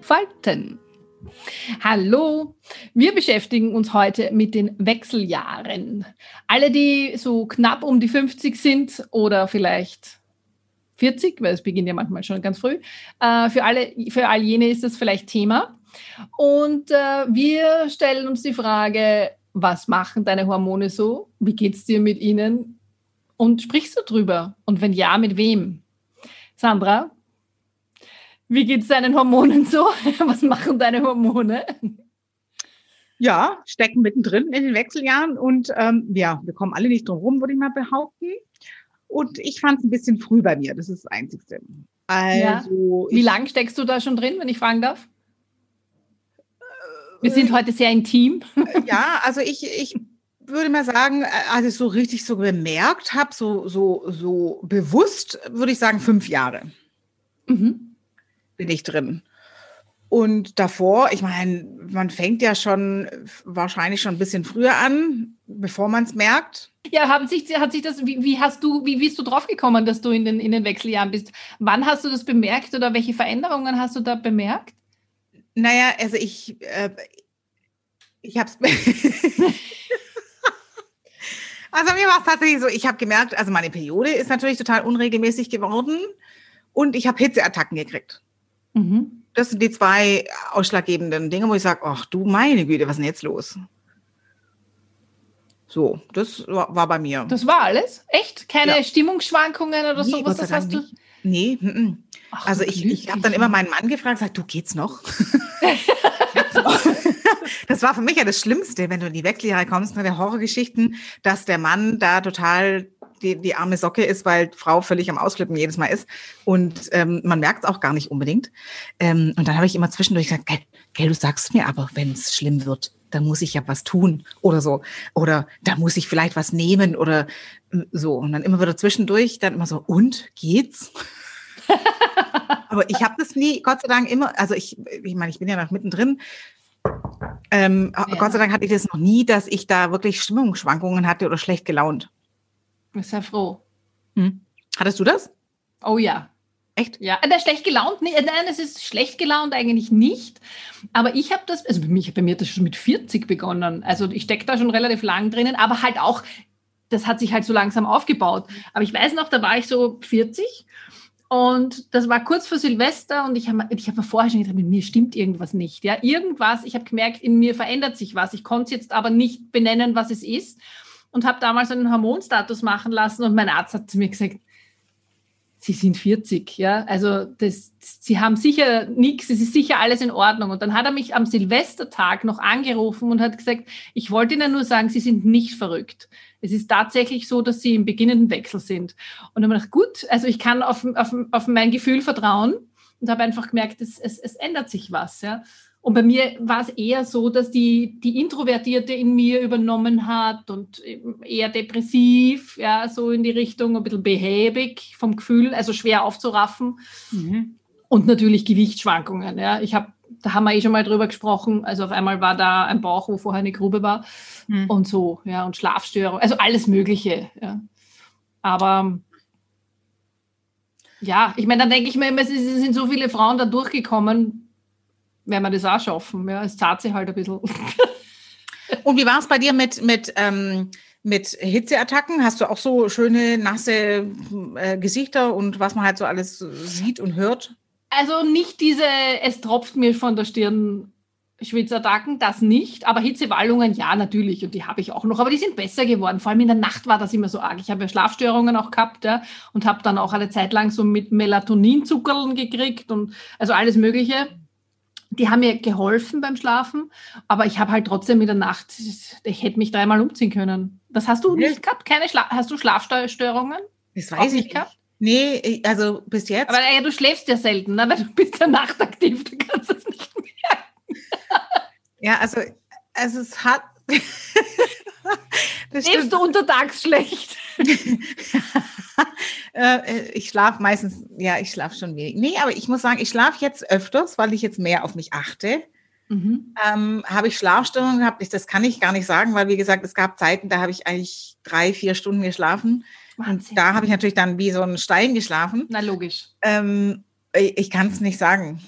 entfalten. Hallo, wir beschäftigen uns heute mit den Wechseljahren. Alle, die so knapp um die 50 sind oder vielleicht 40, weil es beginnt ja manchmal schon ganz früh, äh, für, alle, für all jene ist das vielleicht Thema. Und äh, wir stellen uns die Frage, was machen deine Hormone so? Wie geht es dir mit ihnen? Und sprichst du drüber? Und wenn ja, mit wem? Sandra, wie geht es deinen Hormonen so? Was machen deine Hormone? Ja, stecken mittendrin in den Wechseljahren und ähm, ja, wir kommen alle nicht drum rum, würde ich mal behaupten. Und ich fand es ein bisschen früh bei mir, das ist das Einzigste. Also, ja. Wie lange steckst du da schon drin, wenn ich fragen darf? Wir sind heute sehr intim. Ja, also ich, ich würde mal sagen, als ich so richtig so bemerkt habe, so, so, so bewusst, würde ich sagen, fünf Jahre mhm. Bin ich drin. Und davor, ich meine, man fängt ja schon wahrscheinlich schon ein bisschen früher an, bevor man es merkt. Ja, haben sich, hat sich das, wie, wie hast du, wie bist du drauf gekommen, dass du in den, in den Wechseljahren bist? Wann hast du das bemerkt oder welche Veränderungen hast du da bemerkt? Naja, also ich, äh, ich habe es. also mir war es tatsächlich so, ich habe gemerkt, also meine Periode ist natürlich total unregelmäßig geworden und ich habe Hitzeattacken gekriegt. Mhm. Das sind die zwei ausschlaggebenden Dinge, wo ich sage, ach du meine Güte, was ist denn jetzt los? So, das war, war bei mir. Das war alles? Echt? Keine ja. Stimmungsschwankungen oder nee, sowas? Das hast du? Nee, m -m. Ach, also ich, ich habe dann immer meinen Mann gefragt, sagt, du geht's noch? das war für mich ja das Schlimmste, wenn du in die Wechseljahre kommst mit der Horrorgeschichten, dass der Mann da total die, die arme Socke ist, weil Frau völlig am Ausflippen jedes Mal ist. Und ähm, man merkt es auch gar nicht unbedingt. Ähm, und dann habe ich immer zwischendurch gesagt, gell, gell du sagst mir aber, wenn es schlimm wird, dann muss ich ja was tun oder so. Oder da muss ich vielleicht was nehmen oder ähm, so. Und dann immer wieder zwischendurch, dann immer so, und geht's? Aber ich habe das nie, Gott sei Dank immer, also ich, ich meine, ich bin ja noch mittendrin. Ähm, ja. Gott sei Dank hatte ich das noch nie, dass ich da wirklich Stimmungsschwankungen hatte oder schlecht gelaunt. Bin sehr froh. Hm. Hattest du das? Oh ja. Echt? Ja, der schlecht gelaunt, nee, nein, es ist schlecht gelaunt eigentlich nicht. Aber ich habe das, also bei mir, bei mir hat das schon mit 40 begonnen. Also ich stecke da schon relativ lang drinnen, aber halt auch, das hat sich halt so langsam aufgebaut. Aber ich weiß noch, da war ich so 40 und das war kurz vor Silvester und ich habe ich hab mir vorher schon gedacht, mit mir stimmt irgendwas nicht. Ja, irgendwas, ich habe gemerkt, in mir verändert sich was. Ich konnte jetzt aber nicht benennen, was es ist. Und habe damals einen Hormonstatus machen lassen und mein Arzt hat zu mir gesagt, Sie sind 40, ja. Also das, Sie haben sicher nichts, es ist sicher alles in Ordnung. Und dann hat er mich am Silvestertag noch angerufen und hat gesagt, ich wollte Ihnen nur sagen, Sie sind nicht verrückt. Es ist tatsächlich so, dass Sie im beginnenden Wechsel sind. Und dann habe ich gedacht, gut, also ich kann auf, auf, auf mein Gefühl vertrauen und habe einfach gemerkt, es, es, es ändert sich was, ja. Und bei mir war es eher so, dass die, die Introvertierte in mir übernommen hat und eher depressiv, ja, so in die Richtung, ein bisschen behäbig vom Gefühl, also schwer aufzuraffen. Mhm. Und natürlich Gewichtsschwankungen, ja. Ich habe, da haben wir eh schon mal drüber gesprochen. Also auf einmal war da ein Bauch, wo vorher eine Grube war. Mhm. Und so, ja, und Schlafstörungen, also alles Mögliche, ja. Aber ja, ich meine, dann denke ich mir immer, es sind so viele Frauen da durchgekommen, werden wir das auch schaffen. Ja, es zahlt sich halt ein bisschen. Und wie war es bei dir mit, mit, ähm, mit Hitzeattacken? Hast du auch so schöne, nasse äh, Gesichter und was man halt so alles sieht und hört? Also nicht diese, es tropft mir von der Stirn Schwitzattacken, das nicht, aber Hitzewallungen ja natürlich und die habe ich auch noch, aber die sind besser geworden. Vor allem in der Nacht war das immer so arg. Ich habe ja Schlafstörungen auch gehabt ja, und habe dann auch eine Zeit lang so mit Melatoninzuckerln gekriegt und also alles Mögliche die haben mir geholfen beim Schlafen, aber ich habe halt trotzdem in der Nacht, ich hätte mich dreimal umziehen können. Das hast du nicht gehabt? Keine Schla hast du Schlafstörungen? Das weiß ich nicht. Gehabt? Nee, also bis jetzt. Aber ja, du schläfst ja selten, ne? weil du bist ja nachtaktiv, du kannst das nicht Ja, also, also es hat. Lebst du untertags schlecht? Äh, ich schlafe meistens, ja, ich schlafe schon wenig. Nee, aber ich muss sagen, ich schlafe jetzt öfters, weil ich jetzt mehr auf mich achte. Mhm. Ähm, habe ich Schlafstörungen gehabt? Ich, das kann ich gar nicht sagen, weil wie gesagt, es gab Zeiten, da habe ich eigentlich drei, vier Stunden geschlafen. Wahnsinn. Und da habe ich natürlich dann wie so ein Stein geschlafen. Na logisch. Ähm, ich, ich kann es nicht sagen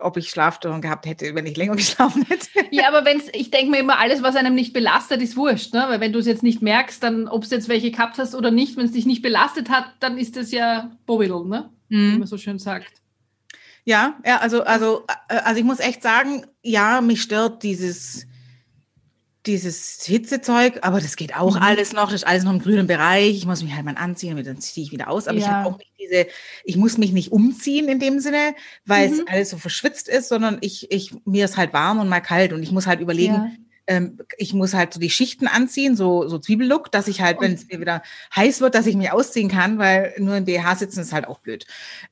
ob ich Schlafstörungen gehabt hätte, wenn ich länger geschlafen hätte. Ja, aber wenn ich denke mir immer, alles, was einem nicht belastet, ist wurscht. Ne? Weil wenn du es jetzt nicht merkst, dann, ob es jetzt welche gehabt hast oder nicht, wenn es dich nicht belastet hat, dann ist das ja Bovidel, ne? Mhm. Wie man so schön sagt. Ja, ja, also, also, äh, also ich muss echt sagen, ja, mich stört dieses, dieses Hitzezeug, aber das geht auch mhm. alles noch, das ist alles noch im grünen Bereich. Ich muss mich halt mal anziehen, dann ziehe ich wieder aus. Aber ja. ich habe auch nicht diese, ich muss mich nicht umziehen in dem Sinne, weil mhm. es alles so verschwitzt ist, sondern ich, ich, mir ist halt warm und mal kalt und ich muss halt überlegen, ja. ähm, ich muss halt so die Schichten anziehen, so, so Zwiebellook, dass ich halt, wenn es mir wieder heiß wird, dass ich mich ausziehen kann, weil nur in BH sitzen ist halt auch blöd.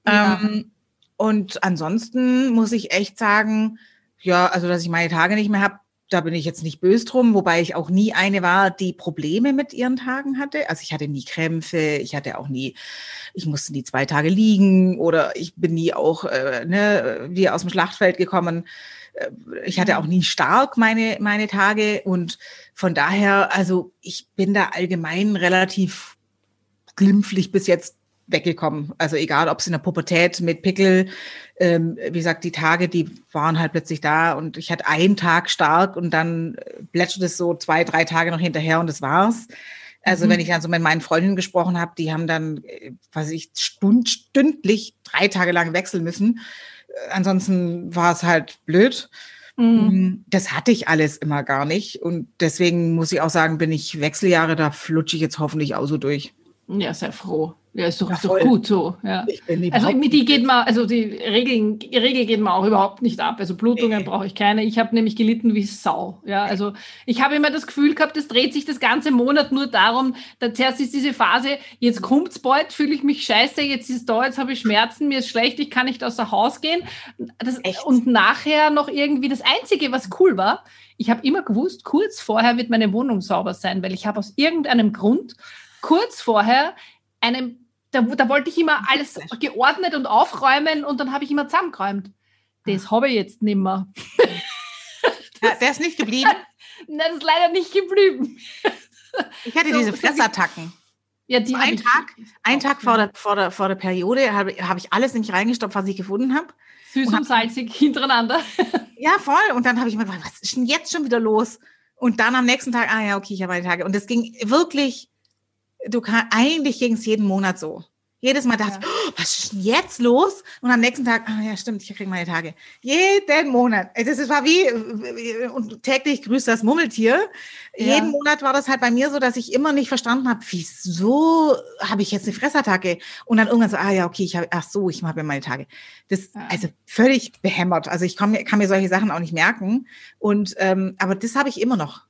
Ja. Ähm, und ansonsten muss ich echt sagen, ja, also dass ich meine Tage nicht mehr habe, da bin ich jetzt nicht böse drum, wobei ich auch nie eine war, die Probleme mit ihren Tagen hatte. Also ich hatte nie Krämpfe, ich hatte auch nie, ich musste nie zwei Tage liegen oder ich bin nie auch äh, ne, wie aus dem Schlachtfeld gekommen. Äh, ich hatte auch nie stark meine, meine Tage und von daher, also ich bin da allgemein relativ glimpflich bis jetzt weggekommen. Also egal, ob es in der Pubertät mit Pickel, ähm, wie gesagt, die Tage, die waren halt plötzlich da und ich hatte einen Tag stark und dann plätschert es so zwei, drei Tage noch hinterher und das war's. Also mhm. wenn ich dann so mit meinen Freundinnen gesprochen habe, die haben dann, was ich, stund, stündlich drei Tage lang wechseln müssen. Äh, ansonsten war es halt blöd. Mhm. Mm, das hatte ich alles immer gar nicht. Und deswegen muss ich auch sagen, bin ich Wechseljahre, da flutsche ich jetzt hoffentlich auch so durch. Ja, sehr froh. Ja, ist doch, ja, ist doch gut so. Ja. also mit die geht man, also die Regeln, Regel geht man auch überhaupt nicht ab. Also Blutungen nee. brauche ich keine. Ich habe nämlich gelitten wie Sau. Ja, also ich habe immer das Gefühl gehabt, es dreht sich das ganze Monat nur darum, da zuerst ist diese Phase, jetzt kommt's bald, fühle ich mich scheiße, jetzt ist da, jetzt habe ich Schmerzen, mir ist schlecht, ich kann nicht außer Haus gehen. Das, und nachher noch irgendwie das Einzige, was cool war, ich habe immer gewusst, kurz vorher wird meine Wohnung sauber sein, weil ich habe aus irgendeinem Grund kurz vorher einem da, da wollte ich immer alles geordnet und aufräumen und dann habe ich immer zusammengeräumt. Das habe ich jetzt nicht mehr. Ja, der ist nicht geblieben? Nein, das ist leider nicht geblieben. Ich hatte so, diese Fressattacken. Ja, die so ein Tag, ein Tag vor der, vor der, vor der Periode habe hab ich alles nicht reingestopft, was ich gefunden habe. Süß und, und salzig hintereinander. Ja, voll. Und dann habe ich mir gedacht, was ist denn jetzt schon wieder los? Und dann am nächsten Tag, ah ja, okay, ich habe meine Tage. Und das ging wirklich du kannst, eigentlich ging es jeden Monat so. Jedes Mal dachte ich, oh, was ist denn jetzt los? Und am nächsten Tag, ah ja, stimmt, ich kriege meine Tage. Jeden Monat. Das war wie, und täglich grüßt das Mummeltier. Ja. Jeden Monat war das halt bei mir so, dass ich immer nicht verstanden habe, wieso habe ich jetzt eine Fressattacke? Und dann irgendwann so, ah ja, okay, ich habe, ach so, ich habe ja meine Tage. Das, ja. also völlig behämmert. Also ich kann mir, kann mir solche Sachen auch nicht merken. Und, ähm, aber das habe ich immer noch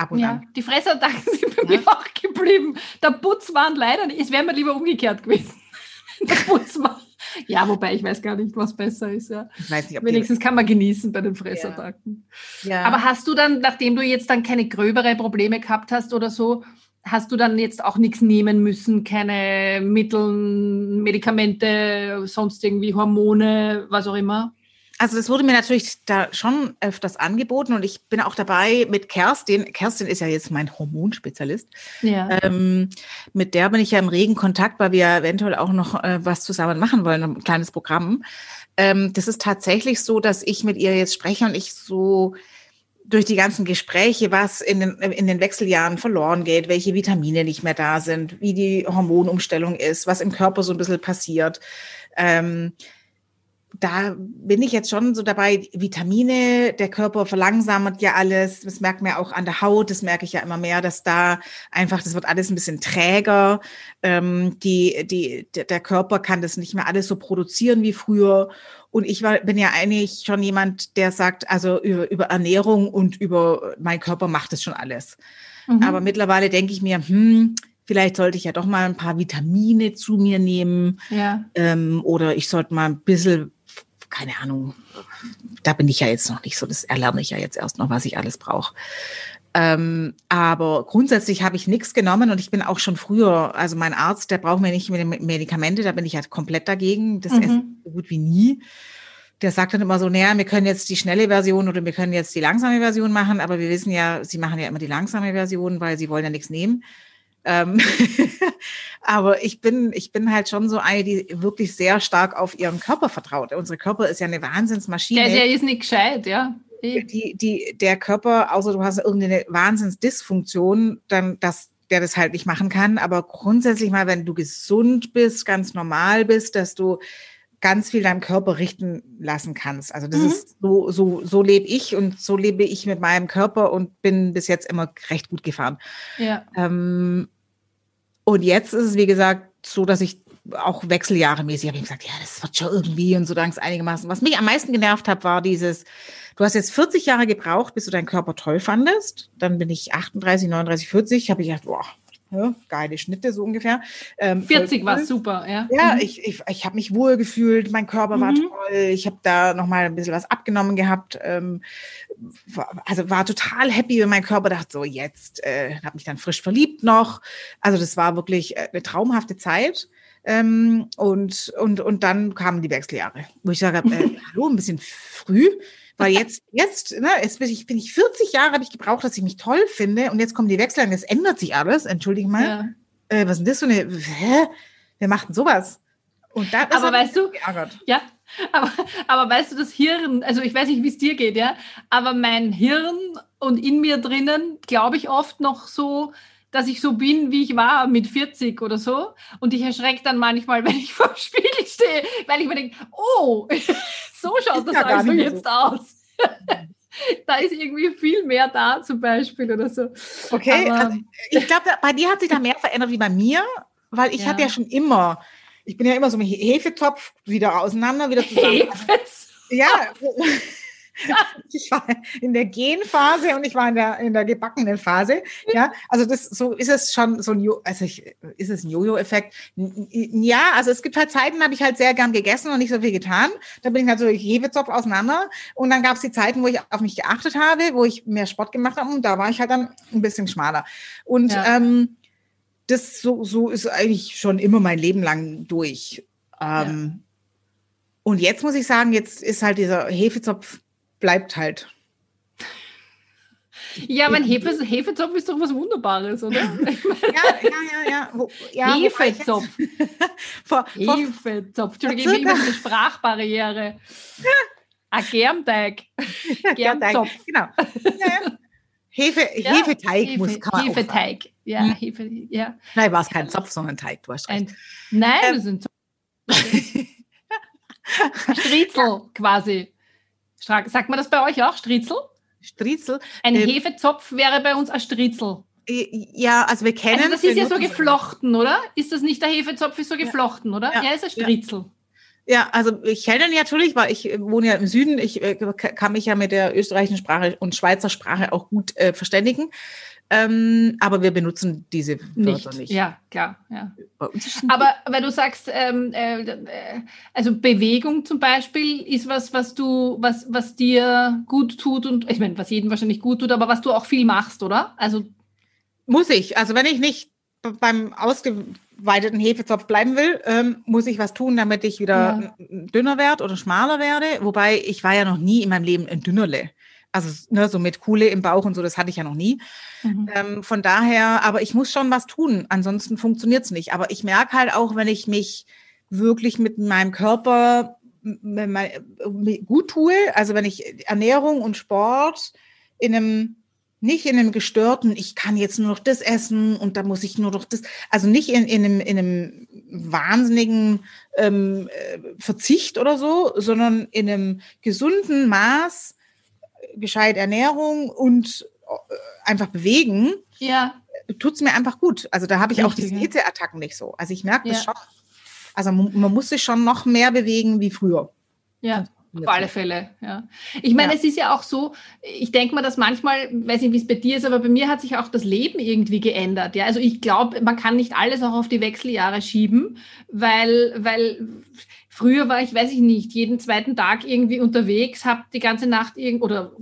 ab und ja, an. Die Fressattacken sind bei ja. mir auch geblieben. Der Putzmann leider nicht. Es wäre mir lieber umgekehrt gewesen. Der Putzmann. Ja, wobei ich weiß gar nicht, was besser ist. Ja. Ich weiß nicht, Wenigstens kann man genießen bei den Fressattacken. Ja. ja. Aber hast du dann, nachdem du jetzt dann keine gröbere Probleme gehabt hast oder so, hast du dann jetzt auch nichts nehmen müssen, keine Mittel, Medikamente, sonst irgendwie Hormone, was auch immer? Also das wurde mir natürlich da schon öfters angeboten und ich bin auch dabei mit Kerstin. Kerstin ist ja jetzt mein Hormonspezialist. Ja. Ähm, mit der bin ich ja im regen Kontakt, weil wir eventuell auch noch äh, was zusammen machen wollen, ein kleines Programm. Ähm, das ist tatsächlich so, dass ich mit ihr jetzt spreche und ich so durch die ganzen Gespräche, was in den, in den Wechseljahren verloren geht, welche Vitamine nicht mehr da sind, wie die Hormonumstellung ist, was im Körper so ein bisschen passiert. Ähm, da bin ich jetzt schon so dabei, Vitamine, der Körper verlangsamt ja alles, das merkt man ja auch an der Haut, das merke ich ja immer mehr, dass da einfach, das wird alles ein bisschen träger, ähm, die, die, der Körper kann das nicht mehr alles so produzieren wie früher und ich war, bin ja eigentlich schon jemand, der sagt, also über, über Ernährung und über mein Körper macht es schon alles. Mhm. Aber mittlerweile denke ich mir, hm, vielleicht sollte ich ja doch mal ein paar Vitamine zu mir nehmen. Ja. Ähm, oder ich sollte mal ein bisschen keine Ahnung, da bin ich ja jetzt noch nicht so, das erlerne ich ja jetzt erst noch, was ich alles brauche. Ähm, aber grundsätzlich habe ich nichts genommen und ich bin auch schon früher, also mein Arzt, der braucht mir nicht Medikamente, da bin ich halt komplett dagegen. Das mhm. esse so gut wie nie. Der sagt dann immer so, naja, wir können jetzt die schnelle Version oder wir können jetzt die langsame Version machen, aber wir wissen ja, sie machen ja immer die langsame Version, weil sie wollen ja nichts nehmen. Ähm aber ich bin, ich bin halt schon so eine, die wirklich sehr stark auf ihren Körper vertraut. Unsere Körper ist ja eine Wahnsinnsmaschine. Der, der ist nicht gescheit, ja die, die, der Körper, außer du hast irgendeine Wahnsinnsdysfunktion, dann das, der das halt nicht machen kann. Aber grundsätzlich mal, wenn du gesund bist, ganz normal bist, dass du ganz viel deinem Körper richten lassen kannst. Also das mhm. ist so, so, so lebe ich und so lebe ich mit meinem Körper und bin bis jetzt immer recht gut gefahren. Ja. Ähm, und jetzt ist es, wie gesagt, so, dass ich auch Wechseljahre mäßig habe ich gesagt, ja, das wird schon irgendwie und so dann einigermaßen. Was mich am meisten genervt hat, war dieses, du hast jetzt 40 Jahre gebraucht, bis du deinen Körper toll fandest. Dann bin ich 38, 39, 40, habe ich gedacht, boah, ja, geile Schnitte so ungefähr. Ähm, 40 war super, ja. Ja, mhm. ich, ich, ich habe mich wohl gefühlt, mein Körper mhm. war toll, ich habe da nochmal ein bisschen was abgenommen gehabt. Ähm, war, also war total happy, wenn mein Körper dachte, so jetzt, äh, habe mich dann frisch verliebt noch. Also das war wirklich äh, eine traumhafte Zeit. Ähm, und, und, und dann kamen die Wechseljahre, wo ich sage, äh, hallo, ein bisschen früh, weil jetzt, jetzt, ne, jetzt bin ich, bin ich 40 Jahre, habe ich gebraucht, dass ich mich toll finde und jetzt kommen die Wechseljahre, es ändert sich alles, entschuldige mal. Ja. Äh, was ist denn das für eine, hä? Wer macht denn sowas? Und da aber weißt du, geärgert. ja, aber, aber weißt du, das Hirn, also ich weiß nicht, wie es dir geht, ja, aber mein Hirn und in mir drinnen glaube ich oft noch so, dass ich so bin, wie ich war mit 40 oder so. Und ich erschrecke dann manchmal, wenn ich vor dem Spiegel stehe, weil ich mir denke, oh, so schaut das ja also jetzt so. aus. da ist irgendwie viel mehr da zum Beispiel oder so. Okay, Aber, also ich glaube, bei dir hat sich da mehr verändert wie bei mir, weil ich ja. hatte ja schon immer, ich bin ja immer so mit Hefetopf wieder auseinander, wieder zusammen. Hefetopf. Ja, ich war in der Genphase und ich war in der, in der gebackenen Phase. Ja, also das, so ist es schon so ein, jo also ich, ist es ein Jojo-Effekt? Ja, also es gibt halt Zeiten, habe ich halt sehr gern gegessen und nicht so viel getan. Da bin ich halt so Hefezopf auseinander. Und dann gab es die Zeiten, wo ich auf mich geachtet habe, wo ich mehr Sport gemacht habe und da war ich halt dann ein bisschen schmaler. Und ja. ähm, das so, so ist eigentlich schon immer mein Leben lang durch. Ähm, ja. Und jetzt muss ich sagen, jetzt ist halt dieser Hefezopf bleibt halt. Ja, mein Hefe, Hefezopf ist doch was Wunderbares, oder? ja, ja, ja, ja. Wo, ja Hefezopf. vor, Hefezopf. Entschuldigung, ich habe eine Sprachbarriere. Ein Germteig. Germzopf. Genau. Ja, Hefe, ja, Hefeteig Hefe, muss kann Hefeteig. Ja, hm? Hefe, ja. Nein, war es kein Zopf, sondern Teig, du hast recht. Ein, nein, ähm, das sind Zopf. Striezel quasi. Sagt man das bei euch auch, Striezel? Striezel. Ein ähm, Hefezopf wäre bei uns ein Striezel. Ja, also wir kennen. Also das ist ja so geflochten, oder? Ist das nicht der Hefezopf, ist so geflochten, oder? Ja, ja ist ein Striezel. Ja. also ich kenne ihn natürlich, weil ich wohne ja im Süden. Ich äh, kann mich ja mit der österreichischen Sprache und Schweizer Sprache auch gut äh, verständigen. Ähm, aber wir benutzen diese Wörter nicht. nicht. Ja, klar. Ja. Aber weil du sagst, ähm, äh, äh, also Bewegung zum Beispiel ist was, was du, was, was dir gut tut und ich meine, was jedem wahrscheinlich gut tut, aber was du auch viel machst, oder? Also muss ich. Also wenn ich nicht beim ausgeweiteten Hefezopf bleiben will, ähm, muss ich was tun, damit ich wieder ja. dünner werde oder schmaler werde. Wobei ich war ja noch nie in meinem Leben ein Dünnerle. Also ne, so mit Kuhle im Bauch und so, das hatte ich ja noch nie. Mhm. Ähm, von daher, aber ich muss schon was tun, ansonsten funktioniert es nicht. Aber ich merke halt auch, wenn ich mich wirklich mit meinem Körper gut tue, also wenn ich Ernährung und Sport in einem nicht in einem gestörten, ich kann jetzt nur noch das essen und da muss ich nur noch das, also nicht in, in, einem, in einem wahnsinnigen ähm, äh, Verzicht oder so, sondern in einem gesunden Maß, gescheit Ernährung und äh, einfach bewegen, ja. tut es mir einfach gut. Also da habe ich Richtig, auch diese Hitzeattacken nicht so. Also ich merke das ja. schon. Also man muss sich schon noch mehr bewegen wie früher. Ja. Auf alle Fälle, ja. Ich meine, ja. es ist ja auch so, ich denke mal, dass manchmal, weiß nicht, wie es bei dir ist, aber bei mir hat sich auch das Leben irgendwie geändert. Ja, also ich glaube, man kann nicht alles auch auf die Wechseljahre schieben, weil, weil früher war ich, weiß ich nicht, jeden zweiten Tag irgendwie unterwegs, habe die ganze Nacht irgend oder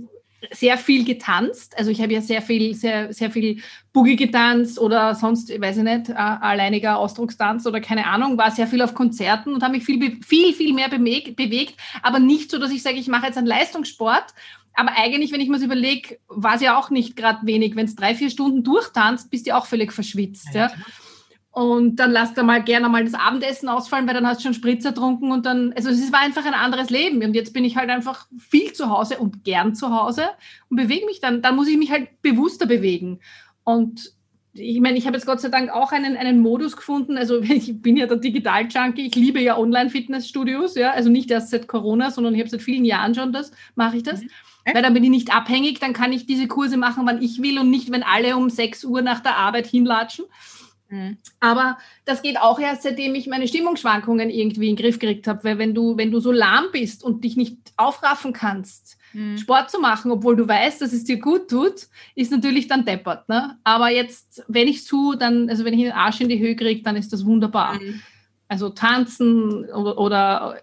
sehr viel getanzt. Also ich habe ja sehr viel, sehr, sehr viel Boogie getanzt oder sonst, weiß ich nicht, alleiniger Ausdruckstanz oder keine Ahnung, war sehr viel auf Konzerten und habe mich viel, viel, viel mehr bewegt, aber nicht so, dass ich sage, ich mache jetzt einen Leistungssport. Aber eigentlich, wenn ich mir das überlege, war es ja auch nicht gerade wenig. Wenn es drei, vier Stunden durchtanzt, bist du auch völlig verschwitzt. Ja, ja. Und dann lass da mal gerne mal das Abendessen ausfallen, weil dann hast du schon Spritzer getrunken und dann, also es war einfach ein anderes Leben. Und jetzt bin ich halt einfach viel zu Hause und gern zu Hause und bewege mich dann. Dann muss ich mich halt bewusster bewegen. Und ich meine, ich habe jetzt Gott sei Dank auch einen, einen Modus gefunden. Also ich bin ja der Digital-Junkie. Ich liebe ja Online-Fitnessstudios. Ja, also nicht erst seit Corona, sondern ich habe seit vielen Jahren schon das, mache ich das. Mhm. Weil dann bin ich nicht abhängig, dann kann ich diese Kurse machen, wann ich will und nicht, wenn alle um 6 Uhr nach der Arbeit hinlatschen. Mhm. Aber das geht auch erst, seitdem ich meine Stimmungsschwankungen irgendwie in den Griff gekriegt habe. Weil wenn du, wenn du so lahm bist und dich nicht aufraffen kannst, mhm. Sport zu machen, obwohl du weißt, dass es dir gut tut, ist natürlich dann deppert. Ne? Aber jetzt, wenn ich es tue, dann, also wenn ich den Arsch in die Höhe kriege, dann ist das wunderbar. Mhm. Also tanzen oder, oder,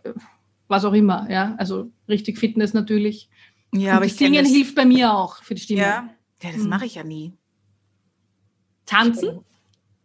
was auch immer, ja. Also richtig Fitness natürlich. Ja, und aber ich Singen hilft bei mir auch für die Stimme. Ja, ja das mhm. mache ich ja nie. Tanzen?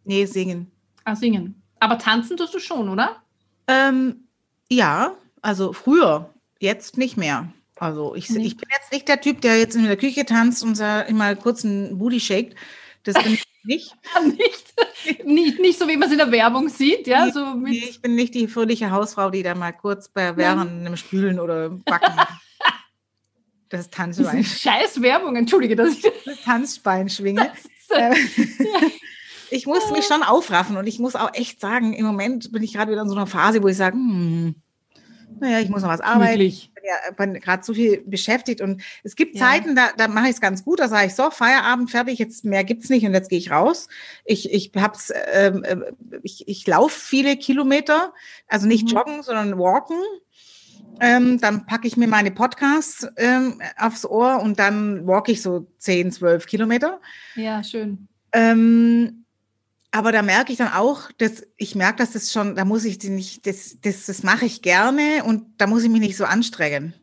Nee, singen. Ah, singen. Aber tanzen tust du schon, oder? Ähm, ja, also früher, jetzt nicht mehr. Also ich, nee. ich bin jetzt nicht der Typ, der jetzt in der Küche tanzt und immer kurz einen Booty shakt. Das bin ich nicht. nicht. nicht. Nicht so, wie man es in der Werbung sieht. Ja? Nee, so nee, ich bin nicht die fröhliche Hausfrau, die da mal kurz bei während einem Spülen oder Backen das Tanzbein. Scheiß Werbung, entschuldige, dass ich das Tanzbein schwinge. Das, äh, ich muss mich schon aufraffen und ich muss auch echt sagen, im Moment bin ich gerade wieder in so einer Phase, wo ich sage, hm, naja, ich muss noch was arbeiten. Ich bin ja bin gerade so viel beschäftigt und es gibt ja. Zeiten, da, da mache ich es ganz gut, da sage ich so, Feierabend, fertig, jetzt mehr gibt es nicht und jetzt gehe ich raus. Ich, ich hab's, ähm, äh, ich, ich laufe viele Kilometer, also nicht mhm. joggen, sondern walken. Ähm, dann packe ich mir meine Podcasts ähm, aufs Ohr und dann walk ich so 10, 12 Kilometer. Ja, schön. Ähm, aber da merke ich dann auch, dass ich merke, dass das schon, da muss ich nicht, das, das, das mache ich gerne und da muss ich mich nicht so anstrengen.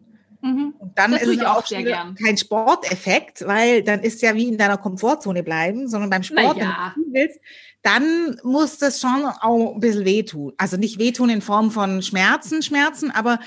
Mhm. Und dann das ist es auch kein Sporteffekt, weil dann ist ja wie in deiner Komfortzone bleiben, sondern beim Sport, ja. wenn du willst, dann muss das schon auch ein bisschen wehtun. Also nicht wehtun in Form von Schmerzen, Schmerzen, aber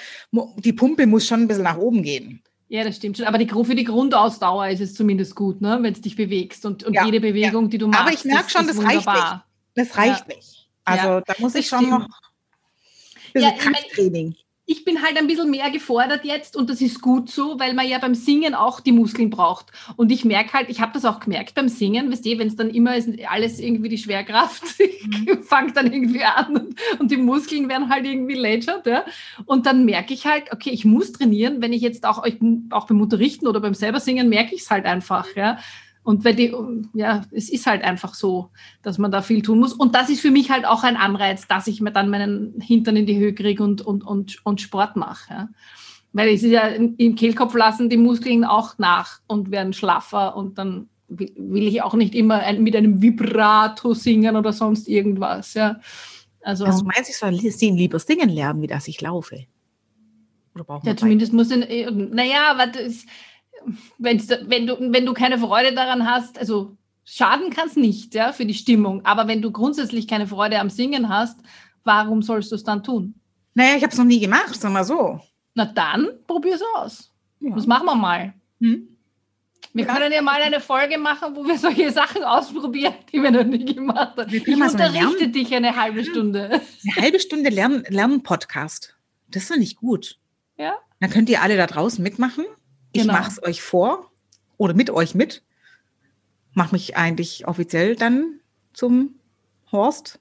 die Pumpe muss schon ein bisschen nach oben gehen. Ja, das stimmt schon. Aber die, für die Grundausdauer ist es zumindest gut, ne? wenn du dich bewegst und, und ja, jede Bewegung, ja. die du machst. Aber ich merke schon, das reicht nicht. Das reicht ja. nicht. Also da muss ich schon noch ein bisschen Krafttraining ich bin halt ein bisschen mehr gefordert jetzt und das ist gut so, weil man ja beim Singen auch die Muskeln braucht. Und ich merke halt, ich habe das auch gemerkt beim Singen, wisst ihr, wenn es dann immer ist, alles irgendwie die Schwerkraft mhm. fängt dann irgendwie an und, und, die Muskeln werden halt irgendwie lätschert. Ja? Und dann merke ich halt, okay, ich muss trainieren, wenn ich jetzt auch, auch beim Unterrichten oder beim selber Singen merke ich es halt einfach. Ja? Und weil die, ja, es ist halt einfach so, dass man da viel tun muss. Und das ist für mich halt auch ein Anreiz, dass ich mir dann meinen Hintern in die Höhe kriege und, und, und, und Sport mache. Ja. Weil es ist ja im Kehlkopf lassen die Muskeln auch nach und werden schlaffer und dann will ich auch nicht immer ein, mit einem Vibrato singen oder sonst irgendwas. Ja. Also, also meinst du, ich soll lieber singen lernen, wie das ich laufe? Oder ja, zumindest muss ich, naja, aber das, wenn, wenn, du, wenn du keine Freude daran hast, also schaden kann es nicht, ja, für die Stimmung. Aber wenn du grundsätzlich keine Freude am Singen hast, warum sollst du es dann tun? Naja, ich habe es noch nie gemacht, sag mal so. Na dann, probier es aus. Ja. Das machen wir mal. Hm? Wir ja. können ja mal eine Folge machen, wo wir solche Sachen ausprobieren, die wir noch nie gemacht haben. Ich unterrichte dich eine halbe Stunde. Eine halbe Stunde Lernen, Lernen-Podcast. Das ist doch nicht gut. Ja. Dann könnt ihr alle da draußen mitmachen. Ich genau. mache es euch vor oder mit euch mit. Mache mich eigentlich offiziell dann zum Horst.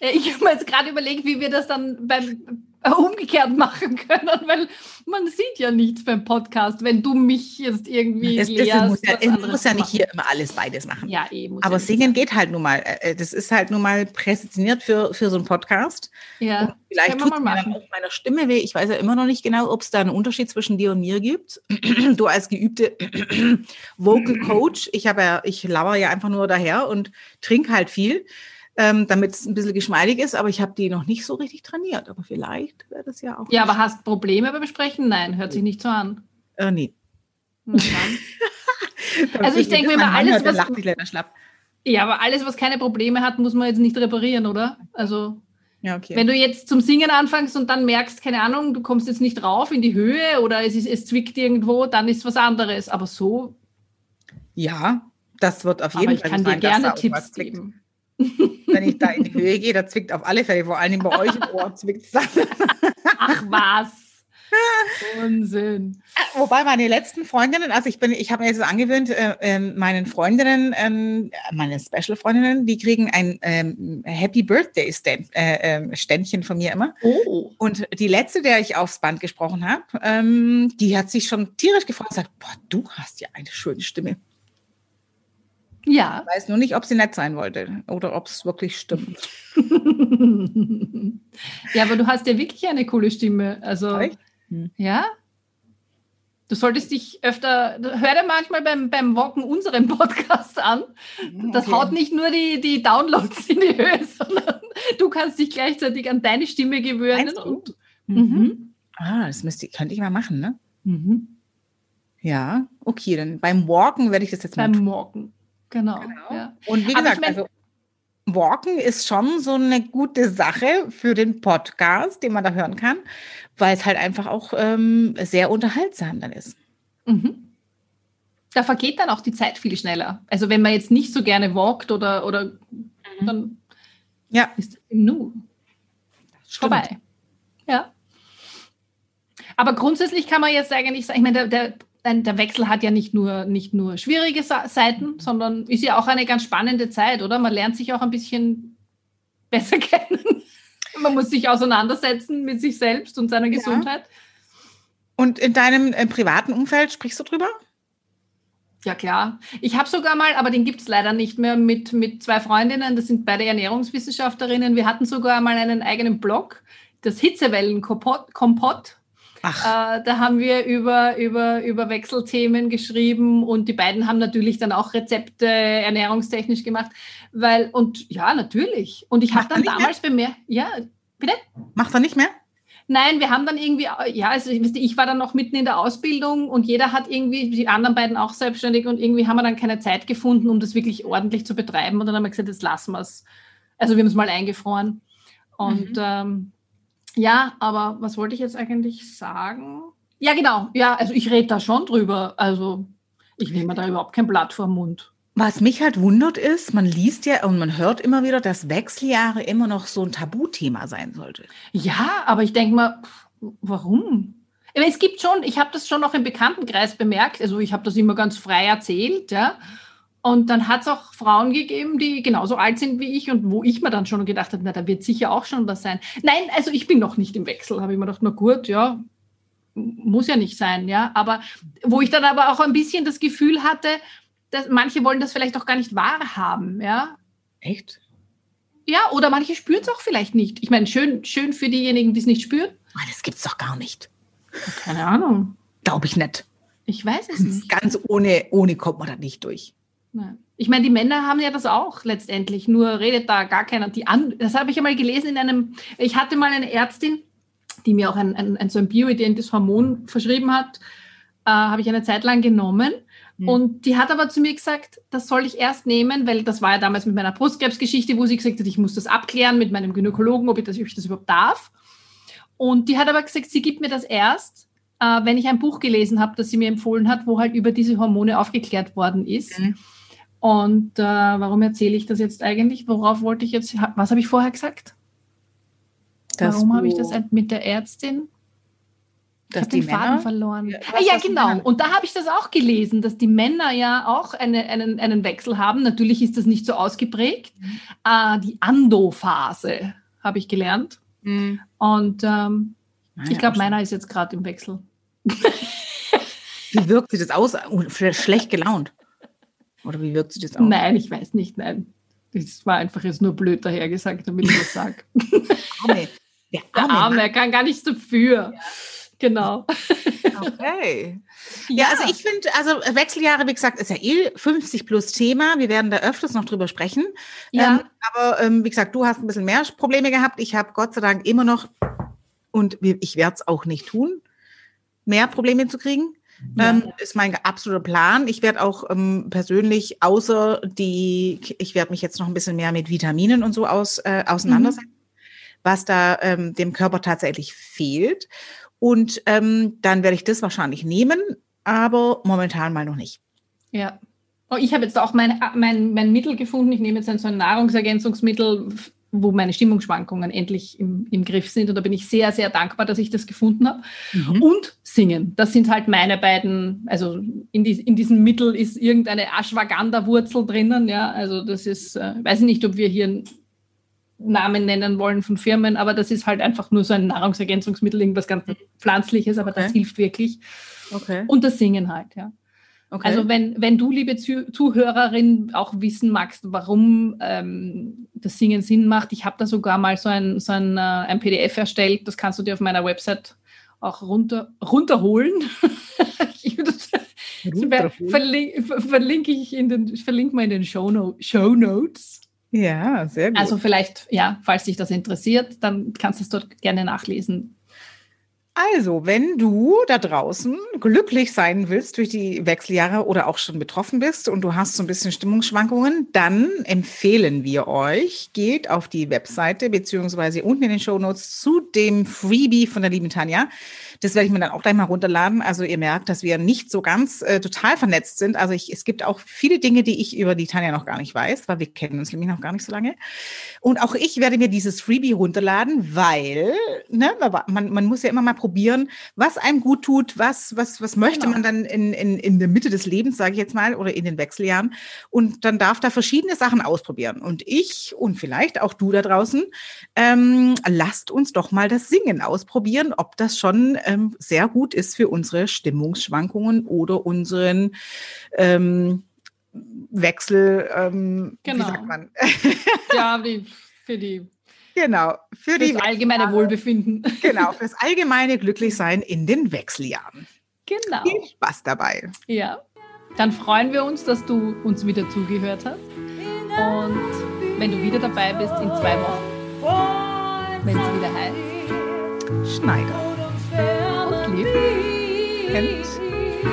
Ich habe mir jetzt gerade überlegt, wie wir das dann beim umgekehrt machen können, weil man sieht ja nichts beim Podcast, wenn du mich jetzt irgendwie das lehrst, muss ja, ich muss ja nicht hier immer alles beides machen. Ja, eh, Aber ja singen geht halt nun mal. Äh, äh, das ist halt nun mal präsentiert für, für so einen Podcast. Ja, Und vielleicht tut es auf meiner Stimme weh. Ich weiß ja immer noch nicht genau, ob es da einen Unterschied zwischen dir und mir gibt. du als geübte Vocal Coach, ich habe ja, ich lauere ja einfach nur daher und trinke halt viel ähm, damit es ein bisschen geschmeidig ist, aber ich habe die noch nicht so richtig trainiert. Aber vielleicht wäre das ja auch. Ja, aber hast Probleme beim Sprechen? Nein, hört sich nicht so an. Äh, nee. also ich denke mir mal, alles, was. Lacht sich leider schlapp. Ja, aber alles, was keine Probleme hat, muss man jetzt nicht reparieren, oder? Also. Ja, okay. Wenn du jetzt zum Singen anfängst und dann merkst, keine Ahnung, du kommst jetzt nicht rauf in die Höhe oder es, ist, es zwickt irgendwo, dann ist was anderes. Aber so. Ja, das wird auf jeden aber Fall. Ich kann dir gerne Tipps geben. Wenn ich da in die Höhe gehe, da zwickt auf alle Fälle, vor allem bei euch im Ohr zwickt es dann. Ach was. Unsinn. Äh, wobei meine letzten Freundinnen, also ich bin, ich habe mir jetzt angewöhnt, äh, äh, meinen Freundinnen, äh, meine Special-Freundinnen, die kriegen ein ähm, Happy Birthday Ständ, äh, ähm, Ständchen von mir immer. Oh. Und die letzte, der ich aufs Band gesprochen habe, ähm, die hat sich schon tierisch gefreut und sagt, boah, du hast ja eine schöne Stimme. Ja. Ich weiß nur nicht, ob sie nett sein wollte oder ob es wirklich stimmt. ja, aber du hast ja wirklich eine coole Stimme. Also, Echt? Hm. Ja? Du solltest dich öfter, hör dir manchmal beim, beim Walken unseren Podcast an. Hm, das okay. haut nicht nur die, die Downloads in die Höhe, sondern du kannst dich gleichzeitig an deine Stimme gewöhnen. Und, mhm. mhm. Ah, das müsste, könnte ich mal machen, ne? Mhm. Ja, okay, dann beim Walken werde ich das jetzt mal Beim Walken, genau. genau. Ja. Und wie gesagt, ich mein, also Walken ist schon so eine gute Sache für den Podcast, den man da hören kann, weil es halt einfach auch ähm, sehr unterhaltsam dann ist. Mhm. Da vergeht dann auch die Zeit viel schneller. Also wenn man jetzt nicht so gerne walkt oder, oder mhm. dann ja. ist es im Nu vorbei. Ja. Aber grundsätzlich kann man jetzt eigentlich sagen, ich meine, der, der der Wechsel hat ja nicht nur, nicht nur schwierige Seiten, sondern ist ja auch eine ganz spannende Zeit, oder? Man lernt sich auch ein bisschen besser kennen. Man muss sich auseinandersetzen mit sich selbst und seiner Gesundheit. Ja. Und in deinem äh, privaten Umfeld sprichst du drüber? Ja, klar. Ich habe sogar mal, aber den gibt es leider nicht mehr, mit, mit zwei Freundinnen, das sind beide Ernährungswissenschaftlerinnen. Wir hatten sogar mal einen eigenen Blog, das Hitzewellen-Kompott äh, da haben wir über, über, über Wechselthemen geschrieben und die beiden haben natürlich dann auch Rezepte ernährungstechnisch gemacht, weil, und ja, natürlich. Und ich habe dann damals bemerkt, ja, bitte? Macht er nicht mehr? Nein, wir haben dann irgendwie, ja, also ich war dann noch mitten in der Ausbildung und jeder hat irgendwie, die anderen beiden auch selbstständig und irgendwie haben wir dann keine Zeit gefunden, um das wirklich ordentlich zu betreiben. Und dann haben wir gesagt, jetzt lassen wir es. Also wir haben es mal eingefroren. Und mhm. ähm, ja, aber was wollte ich jetzt eigentlich sagen? Ja, genau. Ja, also ich rede da schon drüber. Also ich nehme da überhaupt kein Blatt vor den Mund. Was mich halt wundert ist, man liest ja und man hört immer wieder, dass Wechseljahre immer noch so ein Tabuthema sein sollte. Ja, aber ich denke mal, warum? Es gibt schon, ich habe das schon noch im Bekanntenkreis bemerkt, also ich habe das immer ganz frei erzählt, ja. Und dann hat es auch Frauen gegeben, die genauso alt sind wie ich und wo ich mir dann schon gedacht habe, na, da wird sicher auch schon was sein. Nein, also ich bin noch nicht im Wechsel, habe ich mir gedacht, na gut, ja, muss ja nicht sein, ja. Aber wo ich dann aber auch ein bisschen das Gefühl hatte, dass manche wollen das vielleicht auch gar nicht wahrhaben, ja. Echt? Ja, oder manche spüren es auch vielleicht nicht. Ich meine, schön, schön für diejenigen, die es nicht spüren. Das gibt's doch gar nicht. Keine Ahnung. Glaube ich nicht. Ich weiß es nicht. Ganz ohne, ohne kommt man da nicht durch. Ich meine, die Männer haben ja das auch letztendlich, nur redet da gar keiner. Die an, das habe ich einmal gelesen in einem, ich hatte mal eine Ärztin, die mir auch ein, ein, ein so ein bioidentisches Hormon verschrieben hat, äh, habe ich eine Zeit lang genommen. Mhm. Und die hat aber zu mir gesagt, das soll ich erst nehmen, weil das war ja damals mit meiner Brustkrebsgeschichte, wo sie gesagt hat, ich muss das abklären mit meinem Gynäkologen, ob ich das, ob ich das überhaupt darf. Und die hat aber gesagt, sie gibt mir das erst, äh, wenn ich ein Buch gelesen habe, das sie mir empfohlen hat, wo halt über diese Hormone aufgeklärt worden ist. Mhm. Und äh, warum erzähle ich das jetzt eigentlich? Worauf wollte ich jetzt, was habe ich vorher gesagt? Dass warum habe ich das mit der Ärztin? Ich habe den Faden Männer, verloren. Ja, ah, ja genau. Und da habe ich das auch gelesen, dass die Männer ja auch eine, einen, einen Wechsel haben. Natürlich ist das nicht so ausgeprägt. Mhm. Äh, die Ando-Phase habe ich gelernt. Mhm. Und ähm, naja, ich glaube, meiner ist jetzt gerade im Wechsel. Wie wirkt sich das aus? Schlecht gelaunt. Oder wie wirkt sich das aus? Nein, ich weiß nicht, nein. Das war einfach jetzt nur blöd dahergesagt, damit ich das sage. Der Arme, der Arme, der Arme, er kann gar nichts dafür. Ja. Genau. Okay. Ja, ja also ich finde, also Wechseljahre, wie gesagt, ist ja eh 50 plus Thema. Wir werden da öfters noch drüber sprechen. Ja. Ähm, aber ähm, wie gesagt, du hast ein bisschen mehr Probleme gehabt. Ich habe Gott sei Dank immer noch, und ich werde es auch nicht tun, mehr Probleme zu kriegen. Ja. Ähm, ist mein absoluter Plan. Ich werde auch ähm, persönlich, außer die, ich werde mich jetzt noch ein bisschen mehr mit Vitaminen und so aus, äh, auseinandersetzen, mhm. was da ähm, dem Körper tatsächlich fehlt. Und ähm, dann werde ich das wahrscheinlich nehmen, aber momentan mal noch nicht. Ja. Oh, ich habe jetzt auch mein, mein, mein Mittel gefunden. Ich nehme jetzt ein, so ein Nahrungsergänzungsmittel, wo meine Stimmungsschwankungen endlich im, im Griff sind. Und da bin ich sehr, sehr dankbar, dass ich das gefunden habe. Mhm. Und singen. Das sind halt meine beiden, also in, die, in diesem Mittel ist irgendeine Ashwagandha-Wurzel drinnen. Ja, also das ist, äh, weiß ich nicht, ob wir hier Namen nennen wollen von Firmen, aber das ist halt einfach nur so ein Nahrungsergänzungsmittel, irgendwas ganz Pflanzliches, aber okay. das hilft wirklich. Okay. Und das Singen halt, ja. Okay. Also wenn, wenn du, liebe Zuhörerin, auch wissen magst, warum ähm, das Singen Sinn macht, ich habe da sogar mal so ein, so ein, äh, ein PDF erstellt, das kannst du dir auf meiner Website auch runter, runterholen. verlinke, verlinke ich in den, verlinke mal in den Show, no Show Notes. Ja, sehr gut. Also vielleicht, ja, falls dich das interessiert, dann kannst du es dort gerne nachlesen. Also, wenn du da draußen glücklich sein willst durch die Wechseljahre oder auch schon betroffen bist und du hast so ein bisschen Stimmungsschwankungen, dann empfehlen wir euch, geht auf die Webseite beziehungsweise unten in den Show Notes zu dem Freebie von der lieben Tanja. Das werde ich mir dann auch gleich mal runterladen. Also ihr merkt, dass wir nicht so ganz äh, total vernetzt sind. Also ich, es gibt auch viele Dinge, die ich über die Tanja noch gar nicht weiß, weil wir kennen uns nämlich noch gar nicht so lange. Und auch ich werde mir dieses Freebie runterladen, weil ne, man, man muss ja immer mal probieren, was einem gut tut, was, was, was möchte genau. man dann in, in, in der Mitte des Lebens, sage ich jetzt mal, oder in den Wechseljahren. Und dann darf da verschiedene Sachen ausprobieren. Und ich und vielleicht auch du da draußen, ähm, lasst uns doch mal das Singen ausprobieren, ob das schon ähm, sehr gut ist für unsere Stimmungsschwankungen oder unseren ähm, Wechsel. Ähm, genau. Wie sagt man? ja, die, für die. Genau, für, für die das allgemeine Wohlbefinden. Genau, für das allgemeine Glücklichsein in den Wechseljahren. Genau. Viel Spaß dabei. Ja. Dann freuen wir uns, dass du uns wieder zugehört hast. Und wenn du wieder dabei bist in zwei Wochen, wenn es wieder heißt, Schneider Lieb. And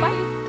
bye.